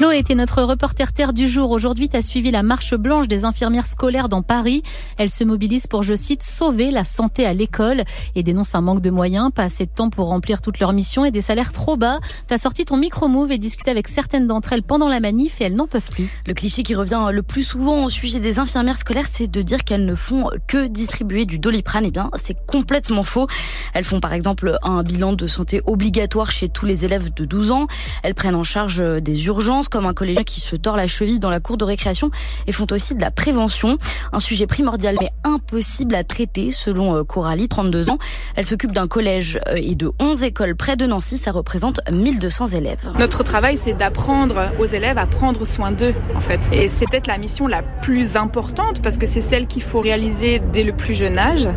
Chloé était notre reporter terre du jour. Aujourd'hui, tu as suivi la marche blanche des infirmières scolaires dans Paris. Elles se mobilisent pour, je cite, sauver la santé à l'école et dénoncent un manque de moyens, pas assez de temps pour remplir toutes leurs missions et des salaires trop bas. Tu as sorti ton micro-move et discuté avec certaines d'entre elles pendant la manif et elles n'en peuvent plus. Le cliché qui revient le plus souvent au sujet des infirmières scolaires, c'est de dire qu'elles ne font que distribuer du doliprane. Eh bien, c'est complètement faux. Elles font par exemple un bilan de santé obligatoire chez tous les élèves de 12 ans. Elles prennent en charge des urgences comme un collégien qui se tord la cheville dans la cour de récréation et font aussi de la prévention. Un sujet primordial mais impossible à traiter selon euh, Coralie, 32 ans. Elle s'occupe d'un collège euh, et de 11 écoles près de Nancy. Ça représente 1200 élèves. Notre travail, c'est d'apprendre aux élèves à prendre soin d'eux, en fait. Et c'est peut-être la mission la plus importante parce que c'est celle qu'il faut réaliser dès le plus jeune âge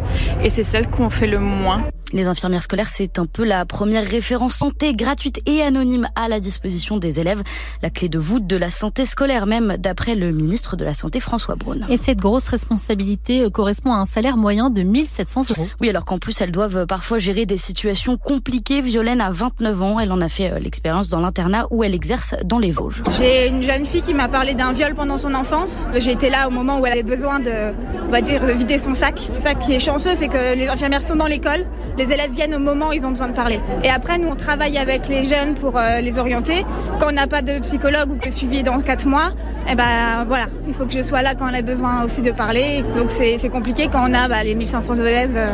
et c'est celle qu'on fait le moins. Les infirmières scolaires, c'est un peu la première référence santé gratuite et anonyme à la disposition des élèves. La clé de voûte de la santé scolaire même, d'après le ministre de la Santé François Braun. Et cette grosse responsabilité euh, correspond à un salaire moyen de 1700 euros. Oui, alors qu'en plus, elles doivent parfois gérer des situations compliquées. Violaine a 29 ans. Elle en a fait euh, l'expérience dans l'internat où elle exerce dans les Vosges. J'ai une jeune fille qui m'a parlé d'un viol pendant son enfance. J'ai été là au moment où elle avait besoin de, on va dire, vider son sac. C'est ça qui est chanceux, c'est que les infirmières sont dans l'école les élèves viennent au moment où ils ont besoin de parler. Et après, nous, on travaille avec les jeunes pour euh, les orienter. Quand on n'a pas de psychologue ou de suivi dans 4 mois, eh ben voilà, il faut que je sois là quand on a besoin aussi de parler. Donc c'est compliqué quand on a bah, les 1500 élèves euh,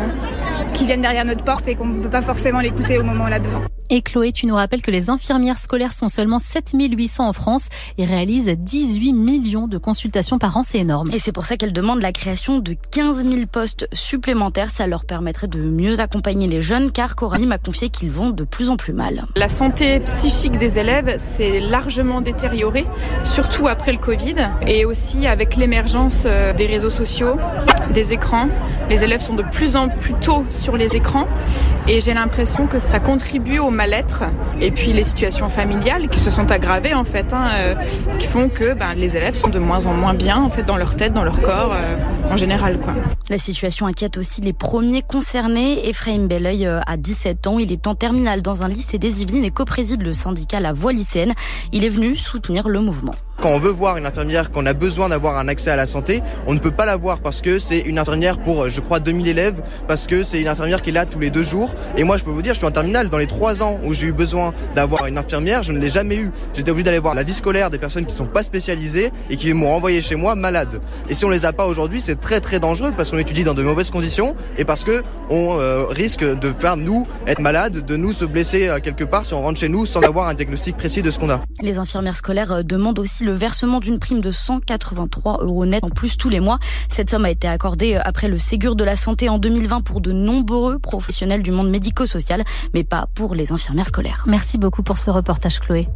qui viennent derrière notre porte et qu'on ne peut pas forcément l'écouter au moment où on a besoin. Et Chloé, tu nous rappelles que les infirmières scolaires sont seulement 7800 en France et réalisent 18 millions de consultations par an. C'est énorme. Et c'est pour ça qu'elles demandent la création de 15 000 postes supplémentaires. Ça leur permettrait de mieux accompagner les jeunes car Coralie m'a confié qu'ils vont de plus en plus mal. La santé psychique des élèves s'est largement détériorée, surtout après le Covid et aussi avec l'émergence euh, des réseaux sociaux, des écrans. Les élèves sont de plus en plus tôt sur les écrans et j'ai l'impression que ça contribue au mal-être et puis les situations familiales qui se sont aggravées en fait, hein, euh, qui font que ben, les élèves sont de moins en moins bien en fait dans leur tête, dans leur corps euh, en général quoi. La situation inquiète aussi les premiers concernés. Ephraim Belleuil a 17 ans, il est en terminale dans un lycée des Yvelines et co-préside le syndicat La Voix lycéenne. Il est venu soutenir le mouvement. Quand on veut voir une infirmière, qu'on a besoin d'avoir un accès à la santé, on ne peut pas la voir parce que c'est une infirmière pour, je crois, 2000 élèves, parce que c'est une infirmière qui est là tous les deux jours. Et moi, je peux vous dire, je suis en terminale. Dans les trois ans où j'ai eu besoin d'avoir une infirmière, je ne l'ai jamais eu. J'étais obligé d'aller voir la vie scolaire des personnes qui sont pas spécialisées et qui m'ont envoyé chez moi malade. Et si on les a pas aujourd'hui, c'est très très dangereux parce qu'on étudie dans de mauvaises conditions et parce que on euh, risque de faire nous être malades, de nous se blesser euh, quelque part si on rentre chez nous sans avoir un diagnostic précis de ce qu'on a. Les infirmières scolaires euh, demandent aussi le versement d'une prime de 183 euros net en plus tous les mois. Cette somme a été accordée après le Ségur de la santé en 2020 pour de nombreux professionnels du monde médico-social, mais pas pour les infirmières scolaires. Merci beaucoup pour ce reportage, Chloé.